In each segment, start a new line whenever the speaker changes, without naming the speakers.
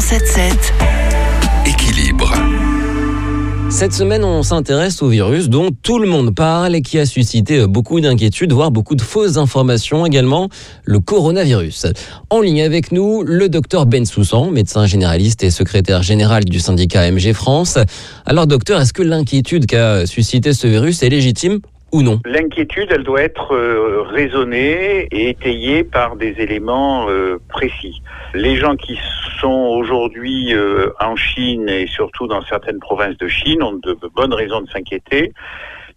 177.
Équilibre.
Cette semaine, on s'intéresse au virus dont tout le monde parle et qui a suscité beaucoup d'inquiétudes, voire beaucoup de fausses informations également, le coronavirus. En ligne avec nous, le docteur Ben Soussan, médecin généraliste et secrétaire général du syndicat MG France. Alors docteur, est-ce que l'inquiétude qu'a suscité ce virus est légitime
L'inquiétude, elle doit être euh, raisonnée et étayée par des éléments euh, précis. Les gens qui sont aujourd'hui euh, en Chine et surtout dans certaines provinces de Chine ont de bonnes raisons de s'inquiéter.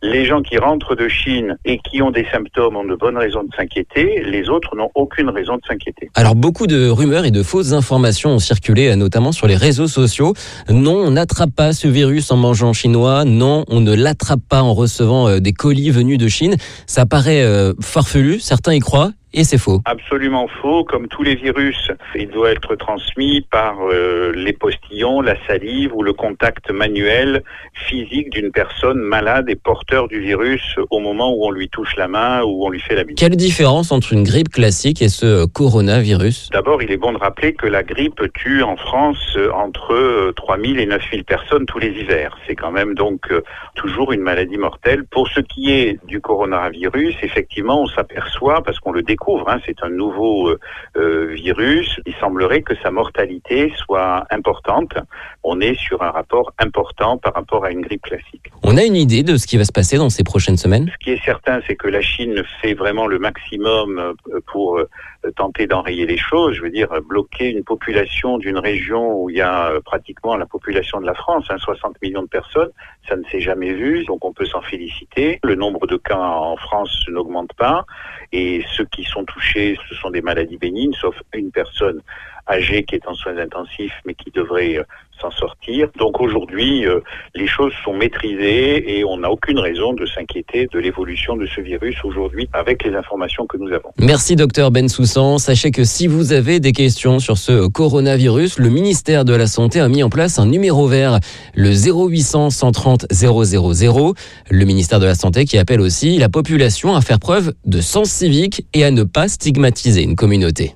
Les gens qui rentrent de Chine et qui ont des symptômes ont de bonnes raisons de s'inquiéter. Les autres n'ont aucune raison de s'inquiéter.
Alors beaucoup de rumeurs et de fausses informations ont circulé, notamment sur les réseaux sociaux. Non, on n'attrape pas ce virus en mangeant chinois. Non, on ne l'attrape pas en recevant euh, des colis venus de Chine. Ça paraît euh, farfelu, certains y croient et c'est faux.
Absolument faux. Comme tous les virus, il doit être transmis par euh, les postillons, la salive ou le contact manuel physique d'une personne malade et porteur du virus au moment où on lui touche la main ou on lui fait la bise.
Quelle différence entre une grippe classique et ce coronavirus?
D'abord, il est bon de rappeler que la grippe tue en France entre 3000 et 9000 personnes tous les hivers. C'est quand même donc euh, toujours une maladie mortelle. Pour ce qui est du coronavirus, effectivement, on s'aperçoit, parce qu'on le découvre, Hein, c'est un nouveau euh, euh, virus. Il semblerait que sa mortalité soit importante. On est sur un rapport important par rapport à une grippe classique.
On a une idée de ce qui va se passer dans ces prochaines semaines?
Ce qui est certain, c'est que la Chine fait vraiment le maximum euh, pour tenter d'enrayer les choses. Je veux dire, bloquer une population d'une région où il y a pratiquement la population de la France, 60 hein, millions de personnes, ça ne s'est jamais vu, donc on peut s'en féliciter. Le nombre de cas en France n'augmente pas et ceux qui sont touchés, ce sont des maladies bénignes, sauf une personne âgée qui est en soins intensifs mais qui devrait euh, sortir. Donc aujourd'hui, euh, les choses sont maîtrisées et on n'a aucune raison de s'inquiéter de l'évolution de ce virus aujourd'hui avec les informations que nous avons.
Merci docteur Ben Soussan. Sachez que si vous avez des questions sur ce coronavirus, le ministère de la Santé a mis en place un numéro vert, le 0800 130 000. Le ministère de la Santé qui appelle aussi la population à faire preuve de sens civique et à ne pas stigmatiser une communauté.